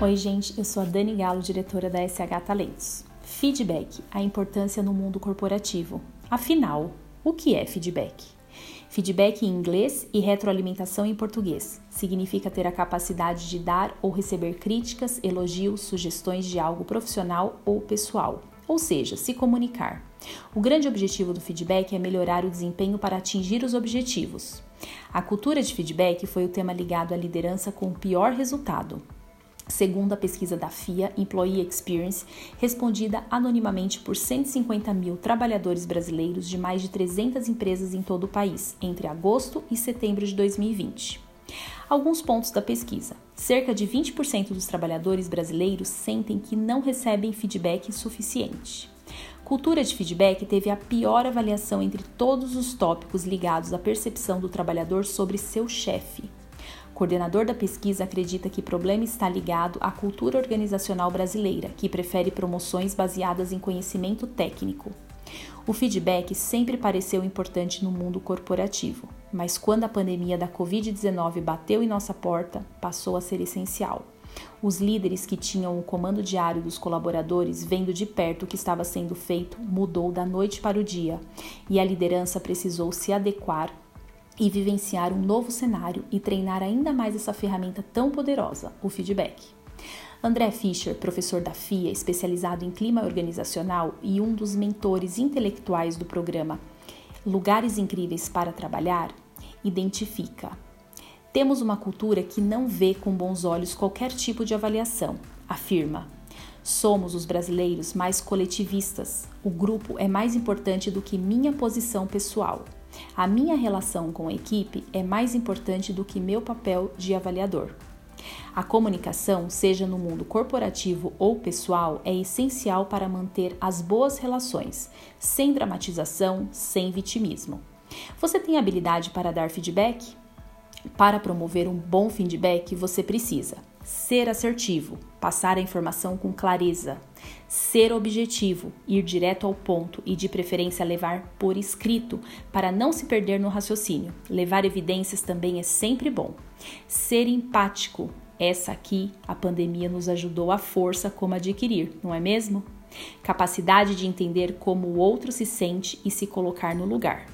Oi, gente, eu sou a Dani Galo, diretora da SH Talentos. Feedback, a importância no mundo corporativo. Afinal, o que é feedback? Feedback em inglês e retroalimentação em português. Significa ter a capacidade de dar ou receber críticas, elogios, sugestões de algo profissional ou pessoal, ou seja, se comunicar. O grande objetivo do feedback é melhorar o desempenho para atingir os objetivos. A cultura de feedback foi o tema ligado à liderança com o pior resultado, Segundo a pesquisa da FIA Employee Experience, respondida anonimamente por 150 mil trabalhadores brasileiros de mais de 300 empresas em todo o país, entre agosto e setembro de 2020. Alguns pontos da pesquisa. Cerca de 20% dos trabalhadores brasileiros sentem que não recebem feedback suficiente. Cultura de feedback teve a pior avaliação entre todos os tópicos ligados à percepção do trabalhador sobre seu chefe coordenador da pesquisa acredita que o problema está ligado à cultura organizacional brasileira, que prefere promoções baseadas em conhecimento técnico. O feedback sempre pareceu importante no mundo corporativo, mas quando a pandemia da Covid-19 bateu em nossa porta, passou a ser essencial. Os líderes que tinham o comando diário dos colaboradores, vendo de perto o que estava sendo feito, mudou da noite para o dia, e a liderança precisou se adequar e vivenciar um novo cenário e treinar ainda mais essa ferramenta tão poderosa, o feedback. André Fischer, professor da FIA, especializado em clima organizacional e um dos mentores intelectuais do programa Lugares Incríveis para Trabalhar, identifica: Temos uma cultura que não vê com bons olhos qualquer tipo de avaliação, afirma. Somos os brasileiros mais coletivistas. O grupo é mais importante do que minha posição pessoal. A minha relação com a equipe é mais importante do que meu papel de avaliador. A comunicação, seja no mundo corporativo ou pessoal, é essencial para manter as boas relações, sem dramatização, sem vitimismo. Você tem habilidade para dar feedback? Para promover um bom feedback, você precisa ser assertivo, passar a informação com clareza, ser objetivo, ir direto ao ponto e de preferência levar por escrito para não se perder no raciocínio. Levar evidências também é sempre bom. Ser empático, essa aqui a pandemia nos ajudou a força como adquirir, não é mesmo? Capacidade de entender como o outro se sente e se colocar no lugar.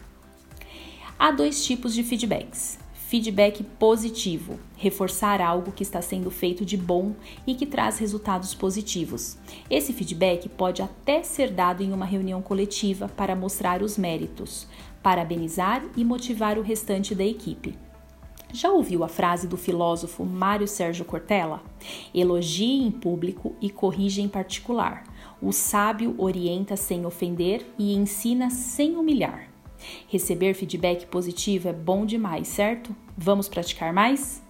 Há dois tipos de feedbacks: Feedback positivo, reforçar algo que está sendo feito de bom e que traz resultados positivos. Esse feedback pode até ser dado em uma reunião coletiva para mostrar os méritos, parabenizar e motivar o restante da equipe. Já ouviu a frase do filósofo Mário Sérgio Cortella? Elogie em público e corrige em particular. O sábio orienta sem ofender e ensina sem humilhar. Receber feedback positivo é bom demais, certo? Vamos praticar mais?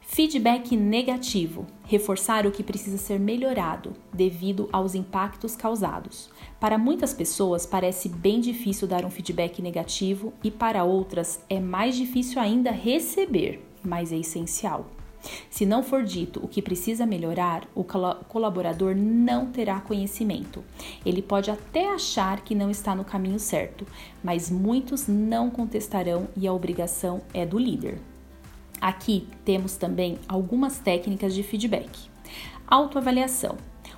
Feedback negativo reforçar o que precisa ser melhorado devido aos impactos causados. Para muitas pessoas parece bem difícil dar um feedback negativo e para outras é mais difícil ainda receber, mas é essencial. Se não for dito o que precisa melhorar, o colaborador não terá conhecimento. Ele pode até achar que não está no caminho certo, mas muitos não contestarão e a obrigação é do líder. Aqui temos também algumas técnicas de feedback. Autoavaliação.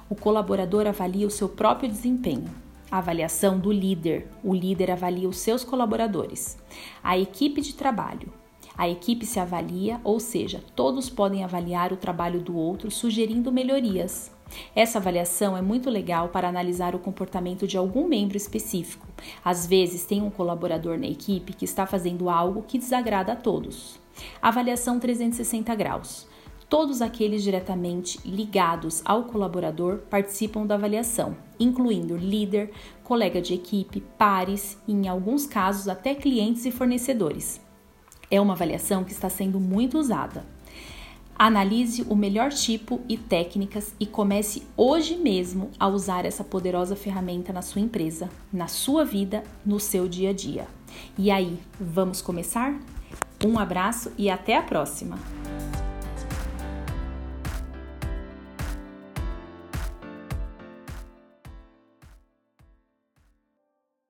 O colaborador avalia o seu próprio desempenho. Avaliação do líder. O líder avalia os seus colaboradores. A equipe de trabalho. A equipe se avalia, ou seja, todos podem avaliar o trabalho do outro, sugerindo melhorias. Essa avaliação é muito legal para analisar o comportamento de algum membro específico. Às vezes, tem um colaborador na equipe que está fazendo algo que desagrada a todos. Avaliação 360 graus. Todos aqueles diretamente ligados ao colaborador participam da avaliação, incluindo líder, colega de equipe, pares e, em alguns casos, até clientes e fornecedores. É uma avaliação que está sendo muito usada. Analise o melhor tipo e técnicas e comece hoje mesmo a usar essa poderosa ferramenta na sua empresa, na sua vida, no seu dia a dia. E aí, vamos começar? Um abraço e até a próxima!